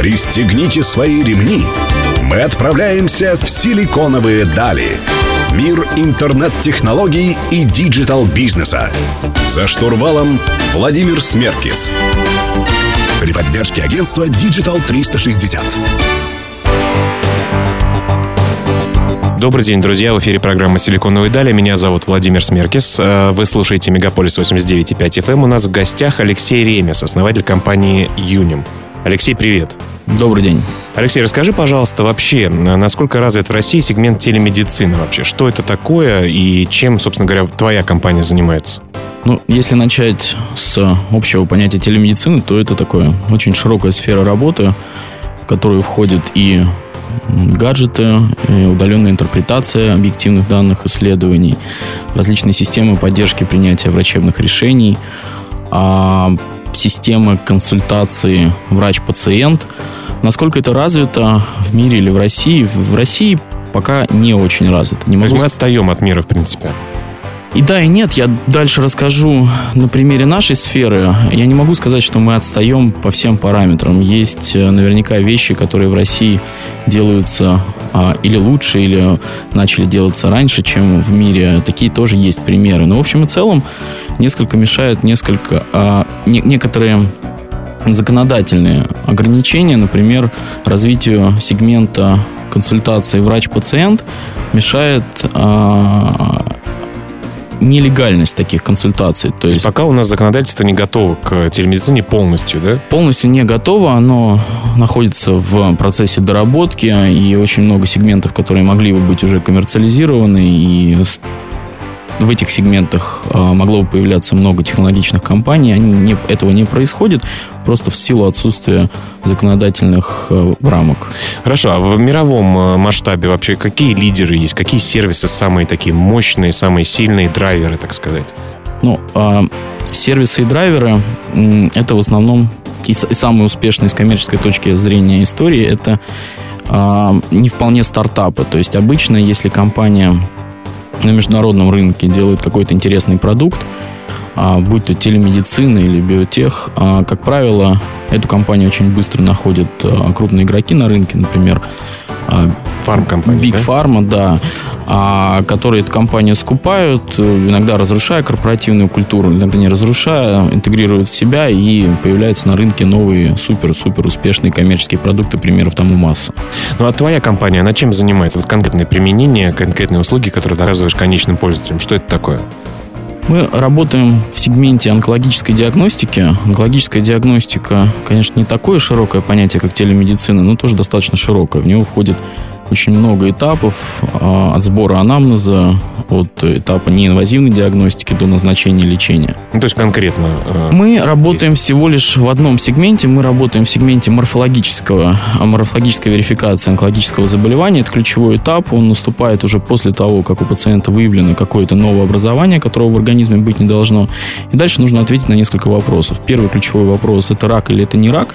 Пристегните свои ремни. Мы отправляемся в силиконовые дали. Мир интернет-технологий и digital-бизнеса. За штурвалом Владимир Смеркис. При поддержке агентства Digital 360. Добрый день, друзья. В эфире программа «Силиконовые дали». Меня зовут Владимир Смеркис. Э, вы слушаете «Мегаполис 89.5 FM». Эм. У нас в гостях Алексей Ремез, основатель компании «UNIM». Алексей, привет. Добрый день. Алексей, расскажи, пожалуйста, вообще, насколько развит в России сегмент телемедицины вообще? Что это такое и чем, собственно говоря, твоя компания занимается? Ну, если начать с общего понятия телемедицины, то это такое очень широкая сфера работы, в которую входит и гаджеты, удаленная интерпретация объективных данных исследований, различные системы поддержки принятия врачебных решений, системы консультации врач-пациент. Насколько это развито в мире или в России? В России пока не очень развито. Не могу... То есть мы отстаем от мира, в принципе. И да, и нет, я дальше расскажу на примере нашей сферы. Я не могу сказать, что мы отстаем по всем параметрам. Есть э, наверняка вещи, которые в России делаются а, или лучше, или начали делаться раньше, чем в мире. Такие тоже есть примеры. Но в общем и целом несколько мешают несколько, а, не, некоторые законодательные ограничения, например, развитию сегмента консультации врач-пациент мешает а, нелегальность таких консультаций. То есть, пока у нас законодательство не готово к телемедицине полностью, да? Полностью не готово, оно находится в процессе доработки, и очень много сегментов, которые могли бы быть уже коммерциализированы и в этих сегментах а, могло бы появляться много технологичных компаний. Они не, этого не происходит просто в силу отсутствия законодательных э, рамок. Хорошо, а в мировом э, масштабе вообще какие лидеры есть? Какие сервисы самые такие мощные, самые сильные драйверы, так сказать? Ну, э, сервисы и драйверы это в основном и, и самые успешные с коммерческой точки зрения истории это э, не вполне стартапы. То есть обычно, если компания на международном рынке делает какой-то интересный продукт, а, будь то телемедицина или биотех, а, как правило, эту компанию очень быстро находят а, крупные игроки на рынке, например, Фарм-компания, Big да? Pharma, да, а, которые эту компанию скупают, иногда разрушая корпоративную культуру, иногда не разрушая, интегрируют в себя и появляются на рынке новые супер-супер успешные коммерческие продукты, примеров тому масса. Ну а твоя компания, она чем занимается? Вот конкретное применение, конкретные услуги, которые ты оказываешь конечным пользователям, что это такое? Мы работаем в сегменте онкологической диагностики. Онкологическая диагностика, конечно, не такое широкое понятие, как телемедицина, но тоже достаточно широкое. В него входит очень много этапов а, от сбора анамнеза, от этапа неинвазивной диагностики до назначения лечения. Ну, то есть конкретно? Э, мы работаем есть. всего лишь в одном сегменте. Мы работаем в сегменте морфологического, морфологической верификации онкологического заболевания. Это ключевой этап. Он наступает уже после того, как у пациента выявлено какое-то новое образование, которого в организме быть не должно. И дальше нужно ответить на несколько вопросов. Первый ключевой вопрос – это рак или это не рак?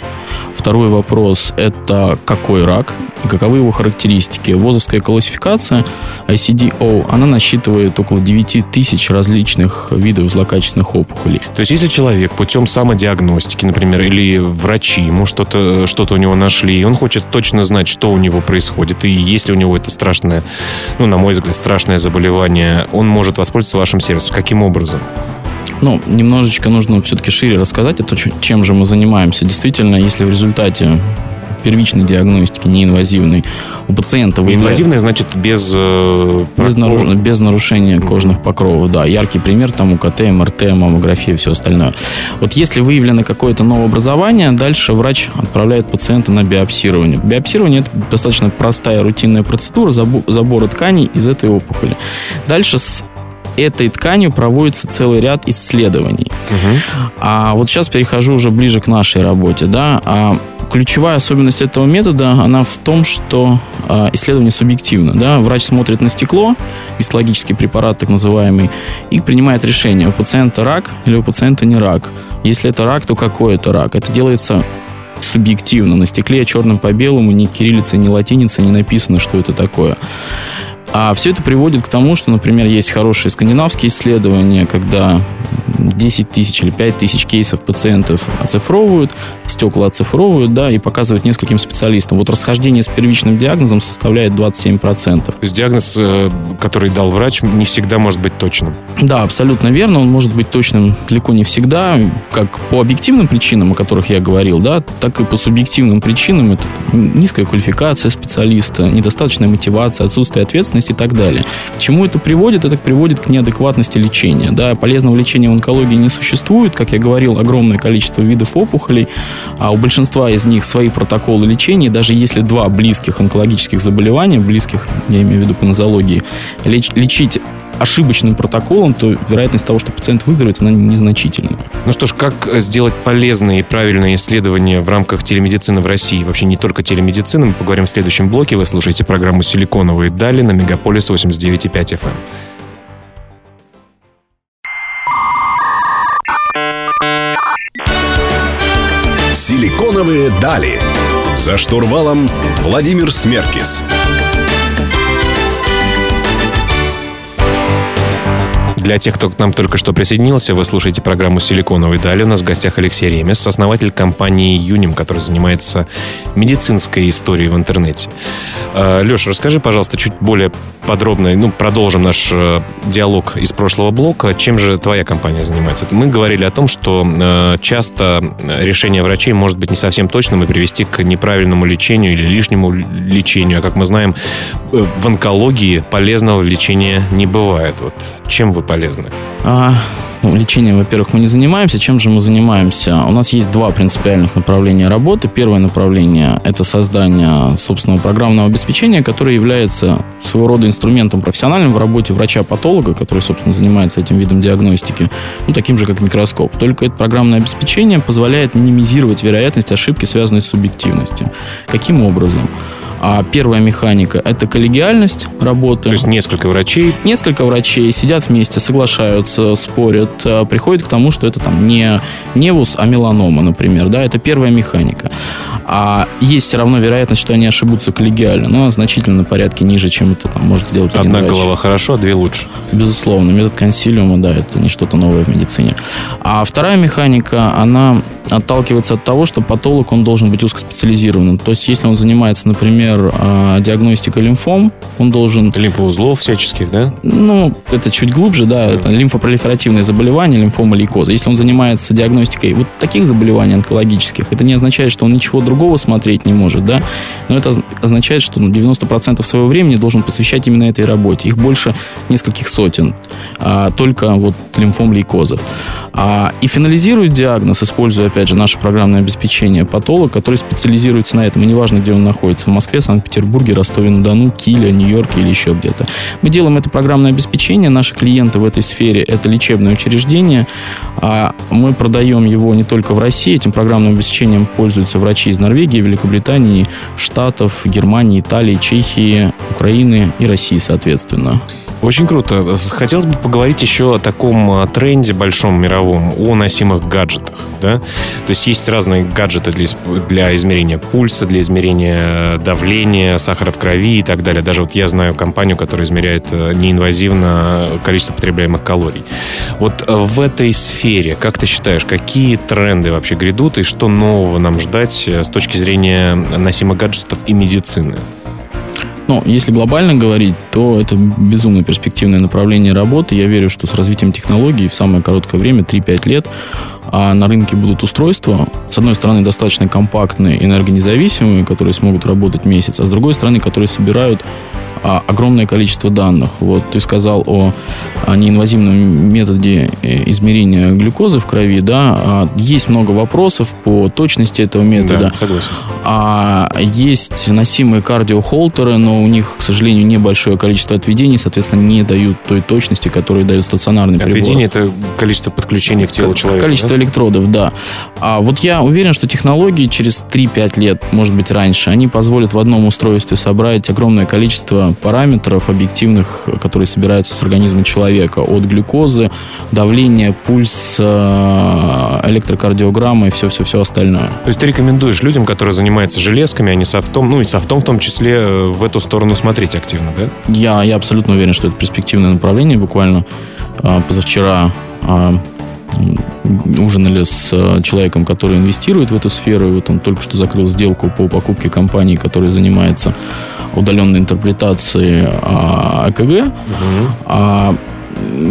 Второй вопрос – это какой рак и каковы его характеристики? ВОЗовская классификация ICD-O, она насчитывает насчитывает около 9 тысяч различных видов злокачественных опухолей. То есть, если человек путем самодиагностики, например, или врачи ему что-то что у него нашли, и он хочет точно знать, что у него происходит, и если у него это страшное, ну, на мой взгляд, страшное заболевание, он может воспользоваться вашим сервисом. Каким образом? Ну, немножечко нужно все-таки шире рассказать, это чем же мы занимаемся. Действительно, если в результате первичной диагностики, неинвазивной, у пациента выявляется... Инвазивная значит без... Э, без, наруш... без нарушения кожных покровов, да. Яркий пример там УКТ, МРТ, маммография и все остальное. Вот если выявлено какое-то новообразование, дальше врач отправляет пациента на биопсирование. Биопсирование – это достаточно простая рутинная процедура забора тканей из этой опухоли. Дальше с этой тканью проводится целый ряд исследований. Угу. А вот сейчас перехожу уже ближе к нашей работе. Да? А ключевая особенность этого метода, она в том, что э, исследование субъективно. Да? Врач смотрит на стекло, гистологический препарат так называемый, и принимает решение, у пациента рак или у пациента не рак. Если это рак, то какой это рак? Это делается субъективно. На стекле черным по белому ни кириллица, ни латиница не написано, что это такое. А все это приводит к тому, что, например, есть хорошие скандинавские исследования, когда 10 тысяч или 5 тысяч кейсов пациентов оцифровывают, стекла оцифровывают, да, и показывают нескольким специалистам. Вот расхождение с первичным диагнозом составляет 27%. То есть диагноз, э, который дал врач, не всегда может быть точным? Да, абсолютно верно. Он может быть точным далеко не всегда, как по объективным причинам, о которых я говорил, да, так и по субъективным причинам. Это низкая квалификация специалиста, недостаточная мотивация, отсутствие ответственности и так далее. К чему это приводит? Это приводит к неадекватности лечения. Да, полезного лечения в онкологии не существует. Как я говорил, огромное количество видов опухолей, а у большинства из них свои протоколы лечения. Даже если два близких онкологических заболевания, близких, я имею в виду по нозологии, леч, лечить ошибочным протоколом, то вероятность того, что пациент выздоровеет, она незначительна. Ну что ж, как сделать полезные и правильные исследования в рамках телемедицины в России? Вообще не только телемедицины. Мы поговорим в следующем блоке. Вы слушаете программу «Силиконовые дали» на Мегаполис 89,5 FM. «Силиконовые дали». За штурвалом Владимир Смеркис. Для тех, кто к нам только что присоединился, вы слушаете программу «Силиконовые дали». У нас в гостях Алексей Ремес, основатель компании «Юним», который занимается медицинской историей в интернете. А, Леша, расскажи, пожалуйста, чуть более подробно, ну, продолжим наш э, диалог из прошлого блока. Чем же твоя компания занимается? Мы говорили о том, что э, часто решение врачей может быть не совсем точным и привести к неправильному лечению или лишнему лечению. А как мы знаем, э, в онкологии полезного лечения не бывает. Вот чем вы полезны? А, ну, лечением, во-первых, мы не занимаемся. Чем же мы занимаемся? У нас есть два принципиальных направления работы. Первое направление – это создание собственного программного обеспечения, которое является своего рода инструментом профессиональным в работе врача-патолога, который, собственно, занимается этим видом диагностики, ну, таким же, как микроскоп. Только это программное обеспечение позволяет минимизировать вероятность ошибки, связанной с субъективностью. Каким образом? А первая механика – это коллегиальность работы. То есть несколько врачей? Несколько врачей сидят вместе, соглашаются, спорят, а, приходят к тому, что это там не невус, а меланома, например. Да, это первая механика. А есть все равно вероятность, что они ошибутся коллегиально, но значительно на порядке ниже, чем это там может сделать Одна один врач. голова хорошо, а две лучше. Безусловно. Метод консилиума, да, это не что-то новое в медицине. А вторая механика, она отталкивается от того, что патолог, он должен быть узкоспециализированным. То есть, если он занимается, например, а, диагностикой лимфом, он должен... Лимфоузлов всяческих, да? Ну, это чуть глубже, да, это лимфопролиферативные заболевания, лимфома лейкоза. Если он занимается диагностикой вот таких заболеваний онкологических, это не означает, что он ничего другого смотреть не может, да, но это означает, что он 90% своего времени должен посвящать именно этой работе. Их больше нескольких сотен, а, только вот лимфом лейкозов. А, и финализирует диагноз, используя опять же, наше программное обеспечение патолог, который специализируется на этом, и неважно, где он находится, в Москве, Санкт-Петербурге, Ростове-на-Дону, Киле, Нью-Йорке или еще где-то. Мы делаем это программное обеспечение, наши клиенты в этой сфере – это лечебные учреждения, а мы продаем его не только в России, этим программным обеспечением пользуются врачи из Норвегии, Великобритании, Штатов, Германии, Италии, Чехии, Украины и России, соответственно. Очень круто. Хотелось бы поговорить еще о таком а, тренде большом мировом, о носимых гаджетах. Да? То есть есть разные гаджеты для, для измерения пульса, для измерения э, давления, сахара в крови и так далее. Даже вот я знаю компанию, которая измеряет э, неинвазивно количество потребляемых калорий. Вот э, в этой сфере, как ты считаешь, какие тренды вообще грядут и что нового нам ждать с точки зрения носимых гаджетов и медицины? Но если глобально говорить, то это безумно перспективное направление работы. Я верю, что с развитием технологий в самое короткое время, 3-5 лет, а на рынке будут устройства, с одной стороны, достаточно компактные, энергонезависимые, которые смогут работать месяц, а с другой стороны, которые собирают а, огромное количество данных. Вот ты сказал о, о неинвазивном методе э, измерения глюкозы в крови, да, а, есть много вопросов по точности этого метода. Да, согласен. А есть носимые кардиохолтеры, но у них, к сожалению, небольшое количество отведений, соответственно, не дают той точности, которую дают стационарные приборы. Отведение – это количество подключений к телу человека. Количество да? электродов, да. А вот я уверен, что технологии через 3-5 лет, может быть, раньше, они позволят в одном устройстве собрать огромное количество параметров объективных, которые собираются с организма человека. От глюкозы, давления, пульс, э, электрокардиограмма и все-все-все остальное. То есть ты рекомендуешь людям, которые занимаются железками, а не софтом, ну и софтом в том числе, э, в эту сторону смотреть активно, да? Я, я абсолютно уверен, что это перспективное направление. Буквально э, позавчера ужинали с э, человеком, который инвестирует в эту сферу. И вот он только что закрыл сделку по покупке компании, которая занимается удаленной интерпретацией а, АКГ. Угу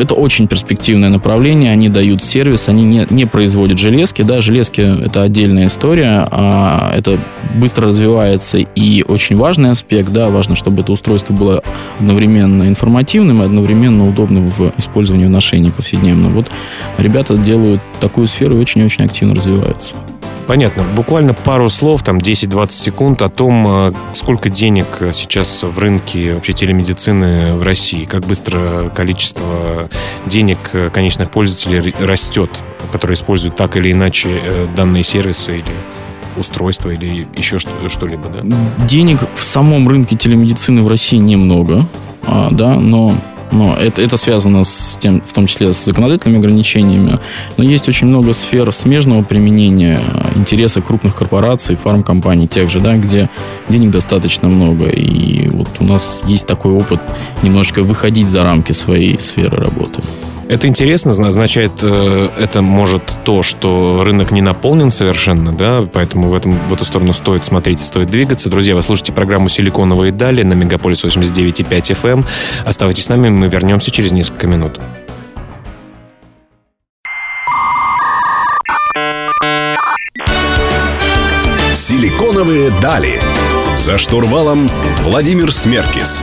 это очень перспективное направление, они дают сервис, они не, не производят железки, да, железки это отдельная история, а это быстро развивается и очень важный аспект, да, важно, чтобы это устройство было одновременно информативным и одновременно удобным в использовании в ношении повседневном. Вот ребята делают такую сферу и очень-очень активно развиваются. Понятно. Буквально пару слов, там 10-20 секунд о том, а, сколько денег сейчас в рынке вообще телемедицины в России, как быстро количество денег конечных пользователей растет, которые используют так или иначе э, данные сервисы или устройства или еще что-либо, да? Денег в самом рынке телемедицины в России немного, а, да, но но это, это связано с тем, в том числе с законодательными ограничениями. Но есть очень много сфер смежного применения, интереса крупных корпораций, фармкомпаний тех же, да, где денег достаточно много. И вот у нас есть такой опыт немножечко выходить за рамки своей сферы работы. Это интересно, означает, э, это может то, что рынок не наполнен совершенно, да, поэтому в, этом, в эту сторону стоит смотреть и стоит двигаться. Друзья, вы слушаете программу «Силиконовые дали» на Мегаполис 89,5 FM. Эм. Оставайтесь с нами, мы вернемся через несколько минут. «Силиконовые дали». За штурвалом Владимир Смеркис.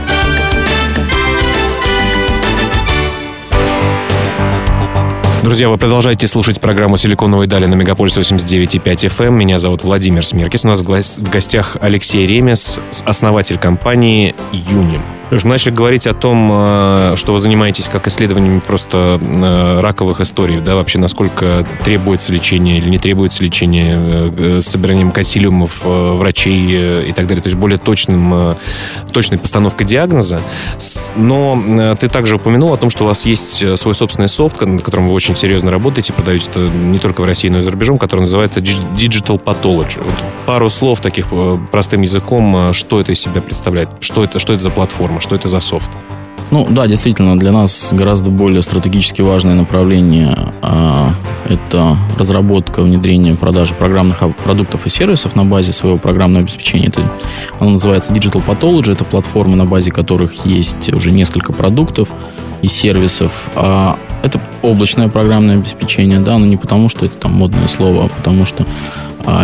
Друзья, вы продолжаете слушать программу «Силиконовые дали» на Мегаполис 89,5 FM. Меня зовут Владимир Смеркис. У нас в гостях Алексей Ремес, основатель компании «Юним». Леш, начали говорить о том, э, что вы занимаетесь как исследованиями просто э, раковых историй, да, вообще насколько требуется лечение или не требуется лечение, э, собиранием консилиумов врачей и так далее, то есть более точным, точной постановкой диагноза. Но ты также упомянул о том, что у вас есть свой собственный софт, над которым вы очень серьезно работаете, продаете это не только в России, но и за рубежом, который называется Digital Pathology. Вот пару слов таких простым языком, что это из себя представляет, что это, что это за платформа, что это за софт? Ну да, действительно, для нас гораздо более стратегически важное направление а, это разработка, внедрение, продажи программных продуктов и сервисов на базе своего программного обеспечения. Это, оно называется Digital Pathology, это платформа, на базе которых есть уже несколько продуктов и сервисов. А это облачное программное обеспечение, да, но не потому, что это там модное слово, а потому что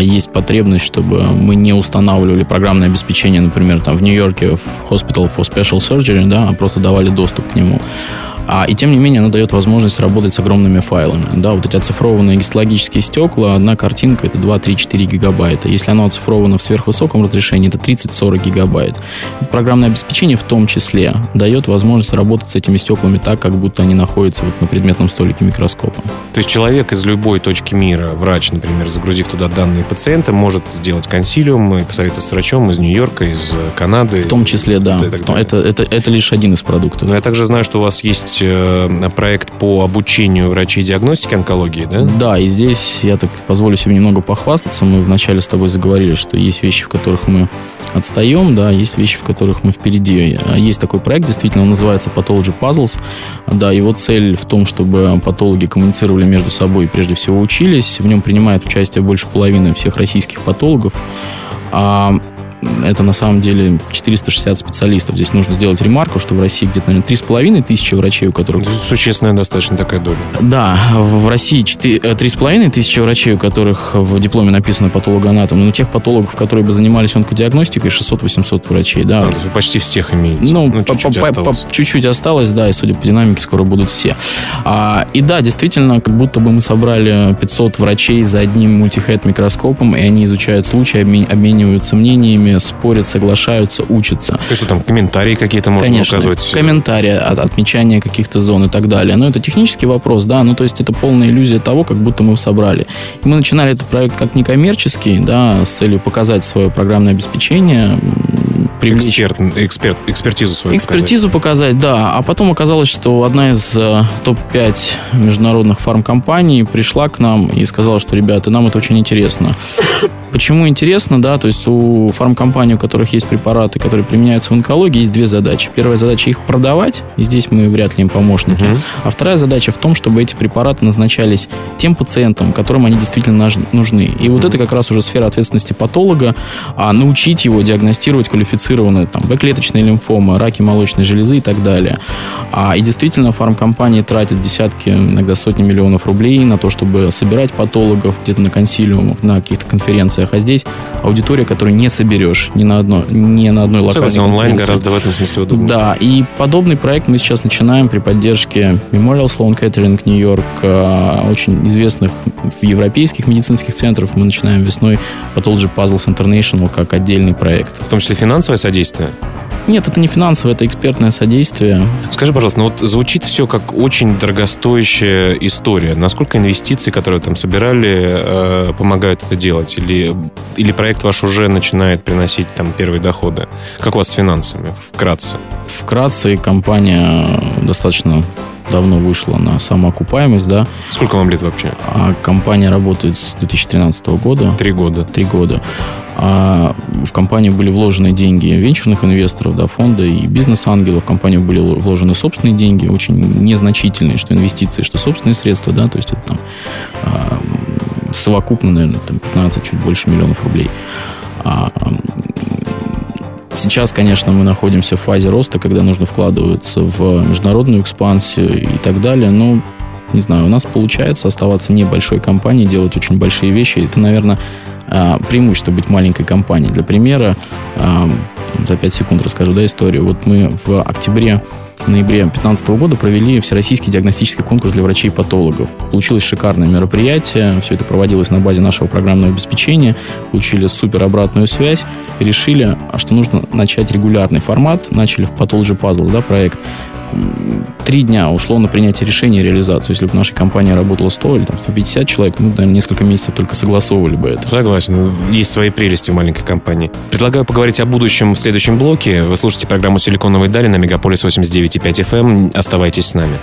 есть потребность, чтобы мы не устанавливали программное обеспечение, например, там в Нью-Йорке в Hospital for Special Surgery, да, а просто давали доступ к нему. А, и тем не менее, она дает возможность работать с огромными файлами. Да, вот эти оцифрованные гистологические стекла, одна картинка это 2, 3, 4 гигабайта. Если оно оцифровано в сверхвысоком разрешении, это 30-40 гигабайт. Программное обеспечение в том числе дает возможность работать с этими стеклами так, как будто они находятся вот на предметном столике микроскопа. То есть человек из любой точки мира, врач, например, загрузив туда данные пациента, может сделать консилиум и посоветоваться с врачом из Нью-Йорка, из Канады. В том числе, да. Это, это, это лишь один из продуктов. Но я также знаю, что у вас есть есть э, проект по обучению врачей диагностики онкологии, да? Да, и здесь я так позволю себе немного похвастаться. Мы вначале с тобой заговорили, что есть вещи, в которых мы отстаем, да, есть вещи, в которых мы впереди. А есть такой проект, действительно, он называется Pathology Puzzles. Да, его цель в том, чтобы патологи коммуницировали между собой и прежде всего учились. В нем принимает участие больше половины всех российских патологов. А это на самом деле 460 специалистов. Здесь нужно сделать ремарку, что в России где-то, наверное, 3,5 тысячи врачей, у которых... Существенная достаточно такая доля. Да, в России 3,5 э, тысячи врачей, у которых в дипломе написано патологоанатом, но тех патологов, которые бы занимались онкодиагностикой, 600-800 врачей, да. А, почти всех имеете. Ну, ну чуть-чуть, осталось. чуть-чуть осталось, да, и судя по динамике, скоро будут все. А, и да, действительно, как будто бы мы собрали 500 врачей за одним мультихед микроскопом, и они изучают случаи, обмениваются мнениями, ними спорят, соглашаются, учатся. То есть, что там, комментарии какие-то можно Конечно, указывать? комментарии, отмечание каких-то зон и так далее. Но это технический вопрос, да, ну то есть это полная иллюзия того, как будто мы собрали. И мы начинали этот проект как некоммерческий, да, с целью показать свое программное обеспечение, привлечь... Эксперт, эксперт, экспертизу свою Экспертизу показать. показать, да. А потом оказалось, что одна из э, топ-5 международных фармкомпаний пришла к нам и сказала, что, ребята, нам это очень интересно. Почему интересно, да, то есть у фармкомпаний, у которых есть препараты, которые применяются в онкологии, есть две задачи. Первая задача их продавать, и здесь мы вряд ли им помощники. Угу. А вторая задача в том, чтобы эти препараты назначались тем пациентам, которым они действительно нужны. И вот это как раз уже сфера ответственности патолога, а научить его диагностировать квалифицированные там Б-клеточные лимфомы, раки молочной железы и так далее. А, и действительно фармкомпании тратят десятки, иногда сотни миллионов рублей на то, чтобы собирать патологов где-то на консилиумах, на каких-то конференциях конференциях, а здесь аудитория, которую не соберешь ни на, одно, ни на одной Согласен, онлайн гораздо в этом смысле удобнее. Да, и подобный проект мы сейчас начинаем при поддержке Memorial Sloan Kettering Нью-Йорк, а, очень известных в европейских медицинских центров. Мы начинаем весной Pathology Puzzles International как отдельный проект. В том числе финансовое содействие? Нет, это не финансовое, это экспертное содействие. Скажи, пожалуйста, ну вот звучит все как очень дорогостоящая история. Насколько инвестиции, которые там собирали, э, помогают это делать? Или, или проект ваш уже начинает приносить там первые доходы? Как у вас с финансами? Вкратце. Вкратце компания достаточно давно вышла на самоокупаемость, да. Сколько вам лет вообще? А компания работает с 2013 года. Три года. Три года. А в компанию были вложены деньги венчурных инвесторов, да, фонда и бизнес-ангелов. В компанию были вложены собственные деньги, очень незначительные, что инвестиции, что собственные средства, да, то есть это там а, совокупно, наверное, там 15, чуть больше миллионов рублей. А, Сейчас, конечно, мы находимся в фазе роста, когда нужно вкладываться в международную экспансию и так далее. Но, не знаю, у нас получается оставаться небольшой компанией, делать очень большие вещи. Это, наверное, преимущество быть маленькой компанией. Для примера, а, за 5 секунд расскажу да, историю. Вот мы в октябре ноябре 2015 года провели всероссийский диагностический конкурс для врачей-патологов. Получилось шикарное мероприятие. Все это проводилось на базе нашего программного обеспечения. Получили супер обратную связь. И решили, что нужно начать регулярный формат. Начали в Pathology Puzzle да, проект три дня ушло на принятие решения и реализацию. Если бы наша компания работала 100 или там, 150 человек, мы, наверное, несколько месяцев только согласовывали бы это. Согласен. Есть свои прелести в маленькой компании. Предлагаю поговорить о будущем в следующем блоке. Вы слушаете программу «Силиконовые дали» на Мегаполис 89,5 FM. Эм. Оставайтесь с нами.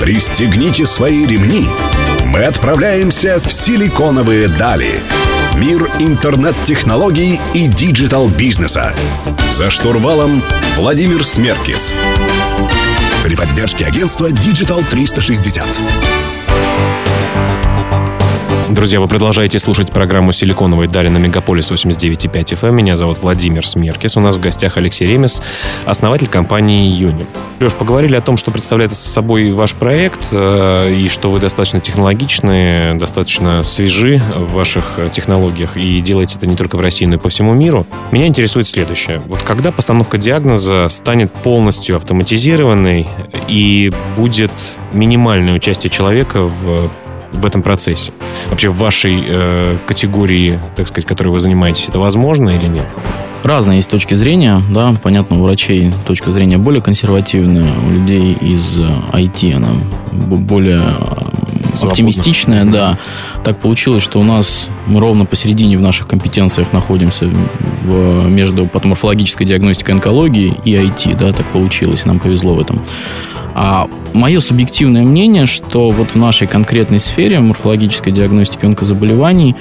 Пристегните свои ремни. Мы отправляемся в силиконовые дали. Мир интернет-технологий и digital-бизнеса. За штурвалом Владимир Смеркис. При поддержке агентства Digital 360. Друзья, вы продолжаете слушать программу «Силиконовые дали» на Мегаполис 89.5 FM. Эм. Меня зовут Владимир Смеркис. У нас в гостях Алексей Ремез, основатель компании «Юни». Леш, поговорили о том, что представляет собой ваш проект, э, и что вы достаточно технологичны, достаточно свежи в ваших технологиях, и делаете это не только в России, но и по всему миру. Меня интересует следующее. Вот когда постановка диагноза станет полностью автоматизированной и будет минимальное участие человека в в этом процессе? Вообще в вашей э, категории, так сказать, которой вы занимаетесь, это возможно или нет? Разные есть точки зрения, да, понятно, у врачей точка зрения более консервативная, у людей из IT э, она более Свободно. оптимистичная, да. Так получилось, что у нас мы ровно посередине в наших компетенциях находимся в, между патоморфологической диагностикой онкологии и IT, да, так получилось, нам повезло в этом. А мое субъективное мнение, что вот в нашей конкретной сфере морфологической диагностики онкозаболеваний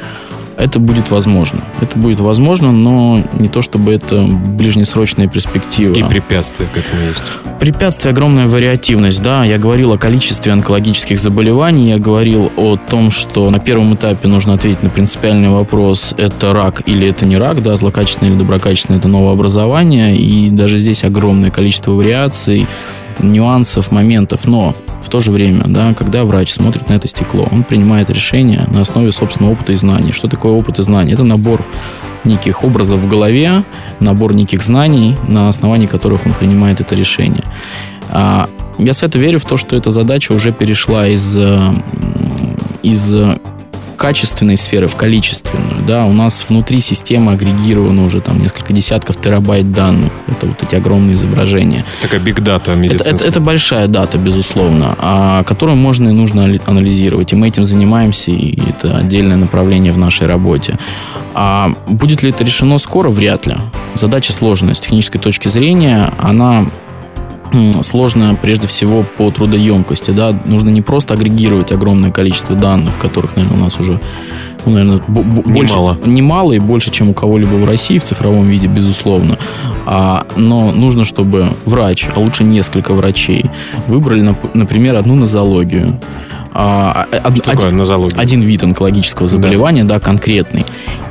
это будет возможно. Это будет возможно, но не то чтобы это ближнесрочная перспектива. Какие препятствия к этому есть? Препятствия огромная вариативность, да. Я говорил о количестве онкологических заболеваний, я говорил о том, что на первом этапе нужно ответить на принципиальный вопрос, это рак или это не рак, да, злокачественное или доброкачественное, это новообразование, и даже здесь огромное количество вариаций, нюансов, моментов, но в то же время, да, когда врач смотрит на это стекло, он принимает решение на основе собственного опыта и знаний. Что такое опыт и знания? Это набор неких образов в голове, набор неких знаний, на основании которых он принимает это решение. А, я свято верю в то, что эта задача уже перешла из, из качественной сферы в количественную. Да, у нас внутри системы агрегировано уже там несколько десятков терабайт данных. Это вот эти огромные изображения. Такая биг дата это, это, это большая дата, безусловно, а, которую можно и нужно анализировать. И мы этим занимаемся, и это отдельное направление в нашей работе. А будет ли это решено скоро? Вряд ли. Задача сложная. С технической точки зрения она сложно прежде всего по трудоемкости. Да? Нужно не просто агрегировать огромное количество данных, которых, наверное, у нас уже ну, наверное, больше, немало. немало и больше, чем у кого-либо в России в цифровом виде, безусловно. А, но нужно, чтобы врач, а лучше несколько врачей, выбрали, например, одну нозологию, а, один, нозология? один вид онкологического заболевания, да. да, конкретный.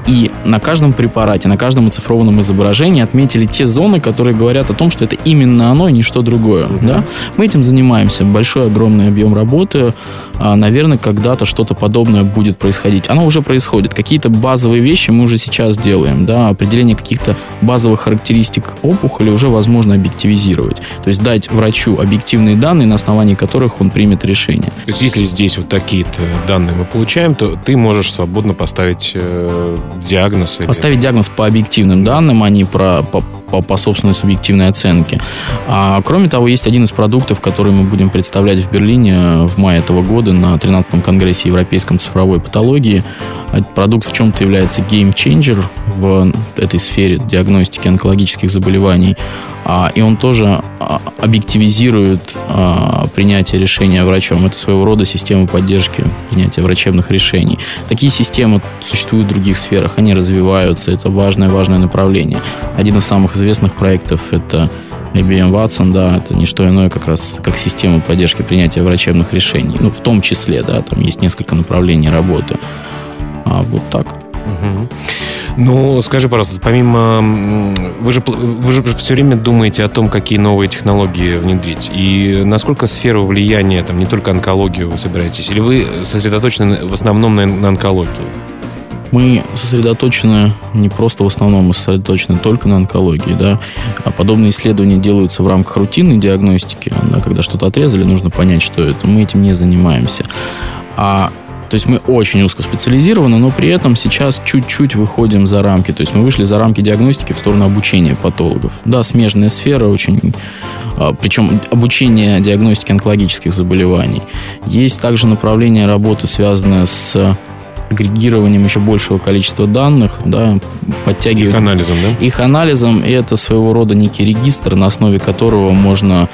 И на каждом препарате, на каждом оцифрованном изображении отметили те зоны, которые говорят о том, что это именно оно и ничто другое. Угу. Да? Мы этим занимаемся. Большой, огромный объем работы. А, наверное, когда-то что-то подобное будет происходить. Оно уже происходит. Какие-то базовые вещи мы уже сейчас делаем. Да? Определение каких-то базовых характеристик опухоли уже возможно объективизировать. То есть дать врачу объективные данные, на основании которых он примет решение. То есть если здесь вот такие-то данные мы получаем, то ты можешь свободно поставить э, диагноз? Или... Поставить диагноз по объективным данным, а не про, по, по, по собственной субъективной оценке. А, кроме того, есть один из продуктов, который мы будем представлять в Берлине в мае этого года на 13-м конгрессе Европейском цифровой патологии. Этот продукт в чем-то является геймченджер в этой сфере диагностики онкологических заболеваний. А, и он тоже а, объективизирует а, принятие решения врачом. Это своего рода система поддержки принятия врачебных решений. Такие системы существуют в других сферах, они развиваются, это важное-важное направление. Один из самых известных проектов это IBM Watson, да, это не что иное, как раз как система поддержки принятия врачебных решений. Ну, в том числе, да, там есть несколько направлений работы. А, вот так. Угу. Ну, скажи, пожалуйста, помимо... Вы же, вы же все время думаете о том, какие новые технологии внедрить. И насколько сферу влияния, там, не только онкологию вы собираетесь? Или вы сосредоточены в основном на, на онкологии? мы сосредоточены не просто в основном, мы сосредоточены только на онкологии. Да? А подобные исследования делаются в рамках рутинной диагностики. Да? Когда что-то отрезали, нужно понять, что это. Мы этим не занимаемся. А то есть мы очень узко специализированы, но при этом сейчас чуть-чуть выходим за рамки. То есть мы вышли за рамки диагностики в сторону обучения патологов. Да, смежная сфера очень... А, Причем обучение диагностики онкологических заболеваний. Есть также направление работы, связанное с агрегированием еще большего количества данных, да, подтягиванием... Их анализом, да? Их анализом, и это своего рода некий регистр, на основе которого можно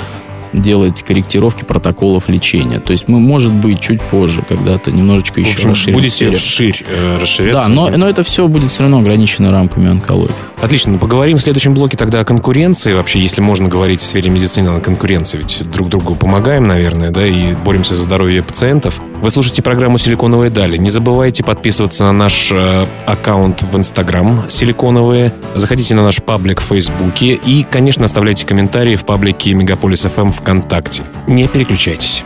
делать корректировки протоколов лечения. То есть мы, может быть, чуть позже, когда-то немножечко еще в общем, Будете сфере. вширь э, расширяться. Да, но, но это все будет все равно ограничено рамками онкологии. Отлично. Ну, поговорим в следующем блоке тогда о конкуренции. Вообще, если можно говорить в сфере медицины о конкуренции, ведь друг другу помогаем, наверное, да, и боремся за здоровье пациентов. Вы слушаете программу «Силиконовые дали». Не забывайте подписываться на наш э, аккаунт в Инстаграм «Силиконовые». Заходите на наш паблик в Фейсбуке и, конечно, оставляйте комментарии в паблике Мегаполис ФМ ВКонтакте. Не переключайтесь.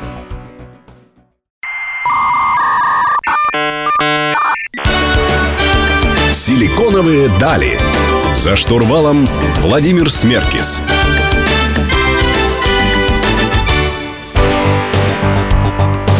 «Силиконовые дали». За штурвалом Владимир Смеркис.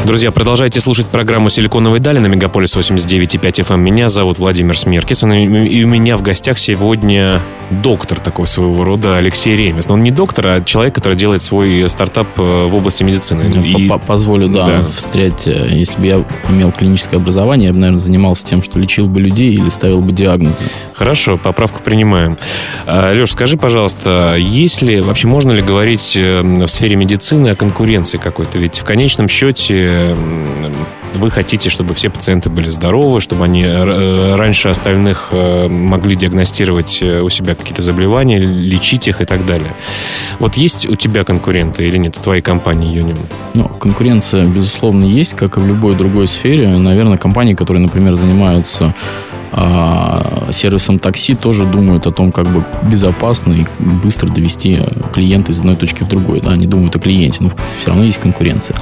Друзья, продолжайте слушать программу «Силиконовые дали» на Мегаполис 89.5 FM. Меня зовут Владимир Смеркис, и у меня в гостях сегодня доктор такой своего рода Алексей Ремес. Но он не доктор, а человек, который делает свой стартап э, в области медицины. И... Позволю, да, да, встрять. Э, если бы я имел клиническое образование, я бы, наверное, занимался тем, что лечил бы людей или ставил бы диагнозы. Хорошо, поправку принимаем. А, Леш, скажи, пожалуйста, есть ли, вообще можно ли говорить э, в сфере медицины о конкуренции какой-то? Ведь в конечном счете вы хотите, чтобы все пациенты были здоровы, чтобы они раньше остальных могли диагностировать у себя какие-то заболевания, лечить их и так далее. Вот есть у тебя конкуренты или нет, у твоей компании Юним? Ну, конкуренция, безусловно, есть, как и в любой другой сфере. Наверное, компании, которые, например, занимаются а, сервисом такси тоже думают о том, как бы безопасно и быстро довести клиента из одной точки в другую. Да, они думают о клиенте, но все равно есть конкуренция.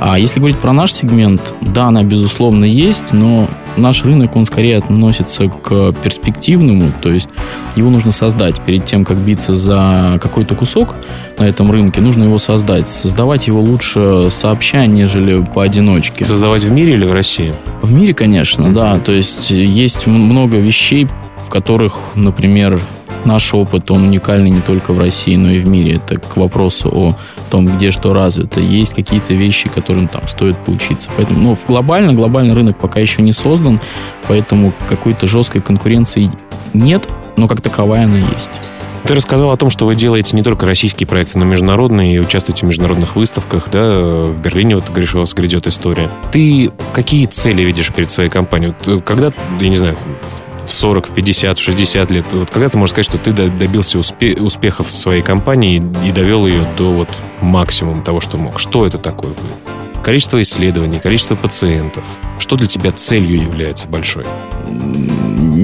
А если говорить про наш сегмент, да, она безусловно есть, но наш рынок, он скорее относится к перспективному, то есть его нужно создать перед тем, как биться за какой-то кусок на этом рынке, нужно его создать. Создавать его лучше сообща, нежели поодиночке. Создавать в мире или в России? В мире, конечно, да. То есть есть много вещей, в которых, например, наш опыт, он уникальный не только в России, но и в мире. Это к вопросу о том, где что развито. Есть какие-то вещи, которым там стоит поучиться. Поэтому, ну, в глобально, глобальный рынок пока еще не создан, поэтому какой-то жесткой конкуренции нет, но как таковая она есть. Ты рассказал о том, что вы делаете не только российские проекты, но и международные, и участвуете в международных выставках, да, в Берлине, вот, говоришь, у вас грядет история. Ты какие цели видишь перед своей компанией? Вот, э, когда, я не знаю, в 40, в 50, в 60 лет. Вот когда ты можешь сказать, что ты добился успе- успехов в своей компании и довел ее до вот максимума того, что мог? Что это такое будет? Количество исследований, количество пациентов. Что для тебя целью является большой?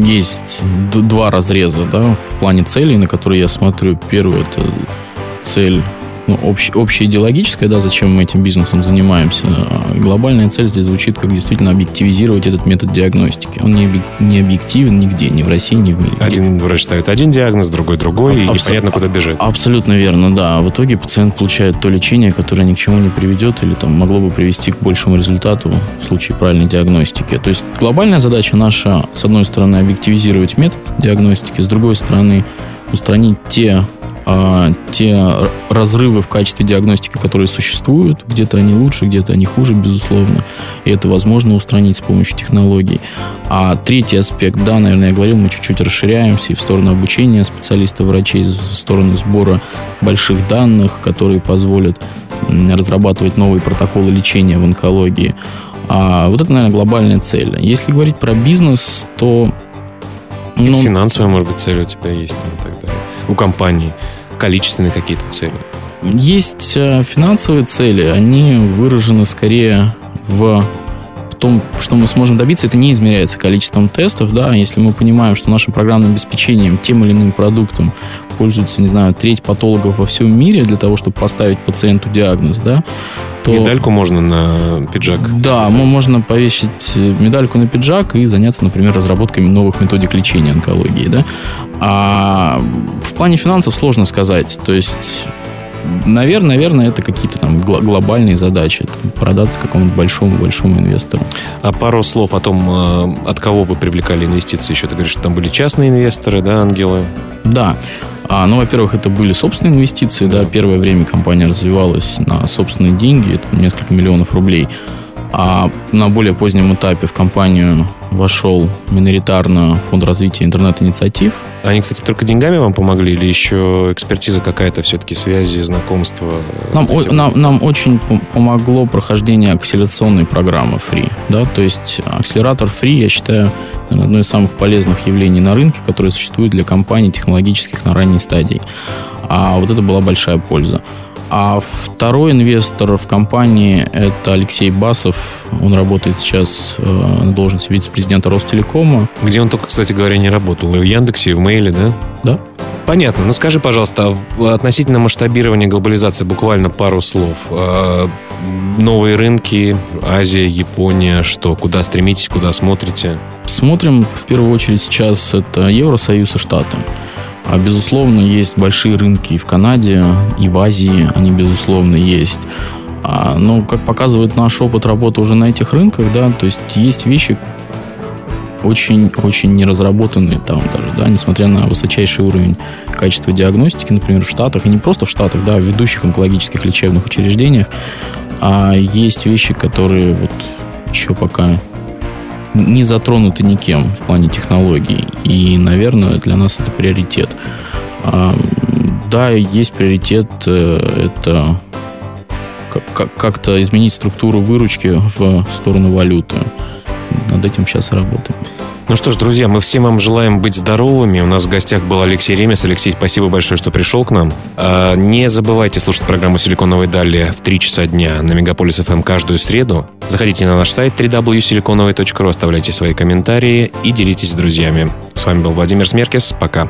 Есть два разреза да, в плане целей, на которые я смотрю. Первый – это цель ну, общ, общая идеологическая, да, зачем мы этим бизнесом занимаемся. А глобальная цель здесь звучит как действительно объективизировать этот метод диагностики. Он не, не объективен нигде, ни в России, ни в мире. Один врач ставит один диагноз, другой другой, а, и непонятно, куда бежать. Абсолютно верно, да. В итоге пациент получает то лечение, которое ни к чему не приведет или там могло бы привести к большему результату в случае правильной диагностики. То есть глобальная задача наша, с одной стороны, объективизировать метод диагностики, с другой стороны, устранить те а, те разрывы в качестве диагностики, которые существуют, где-то они лучше, где-то они хуже, безусловно, и это возможно устранить с помощью технологий. А третий аспект, да, наверное, я говорил, мы чуть-чуть расширяемся и в сторону обучения специалистов, врачей, в сторону сбора больших данных, которые позволят разрабатывать новые протоколы лечения в онкологии. А вот это, наверное, глобальная цель. Если говорить про бизнес, то... Ну, финансовая, может быть, цель у тебя есть у компании? Количественные какие-то цели? Есть э, финансовые цели, они выражены скорее в том, что мы сможем добиться, это не измеряется количеством тестов, да, если мы понимаем, что нашим программным обеспечением, тем или иным продуктом пользуется, не знаю, треть патологов во всем мире для того, чтобы поставить пациенту диагноз, да, то... Медальку можно на пиджак. Да, можно повесить медальку на пиджак и заняться, например, разработками новых методик лечения онкологии, да. А в плане финансов сложно сказать, то есть Наверное, наверное, это какие-то там глобальные задачи. Там, продаться какому-то большому-большому инвестору. А пару слов о том, э, от кого вы привлекали инвестиции еще. Ты говоришь, что там были частные инвесторы, да, ангелы? Да. А, ну, во-первых, это были собственные инвестиции. Да, первое время компания развивалась на собственные деньги. Это несколько миллионов рублей. А на более позднем этапе в компанию вошел миноритарно фонд развития интернет-инициатив. Они, кстати, только деньгами вам помогли или еще экспертиза какая-то все-таки связи, знакомства? Нам, о, нам, нам очень помогло прохождение акселерационной программы Free. Да? То есть акселератор Free, я считаю, одно из самых полезных явлений на рынке, которое существует для компаний технологических на ранней стадии. А вот это была большая польза. А второй инвестор в компании – это Алексей Басов. Он работает сейчас э, на должности вице-президента Ростелекома. Где он только, кстати говоря, не работал? И в Яндексе, и в Мейле, да? Да. Понятно. Ну скажи, пожалуйста, а относительно масштабирования глобализации буквально пару слов. А, новые рынки, Азия, Япония, что? Куда стремитесь, куда смотрите? Смотрим в первую очередь сейчас это Евросоюз и Штаты. А, безусловно, есть большие рынки и в Канаде, и в Азии они, безусловно, есть. А, но, как показывает наш опыт работы уже на этих рынках, да, то есть есть вещи очень-очень неразработанные там даже, да, несмотря на высочайший уровень качества диагностики, например, в Штатах, и не просто в Штатах, да, а в ведущих онкологических лечебных учреждениях, а есть вещи, которые вот еще пока не затронуты никем в плане технологий. И, наверное, для нас это приоритет. А, да, есть приоритет, э, это как-то изменить структуру выручки в сторону валюты. Над этим сейчас работаем. Ну что ж, друзья, мы всем вам желаем быть здоровыми. У нас в гостях был Алексей Ремес. Алексей, спасибо большое, что пришел к нам. А, не забывайте слушать программу «Силиконовые дали» в 3 часа дня на Мегаполис FM каждую среду. Заходите на наш сайт www.siliconovой.ru, оставляйте свои комментарии и делитесь с друзьями. С вами был Владимир Смеркис. Пока.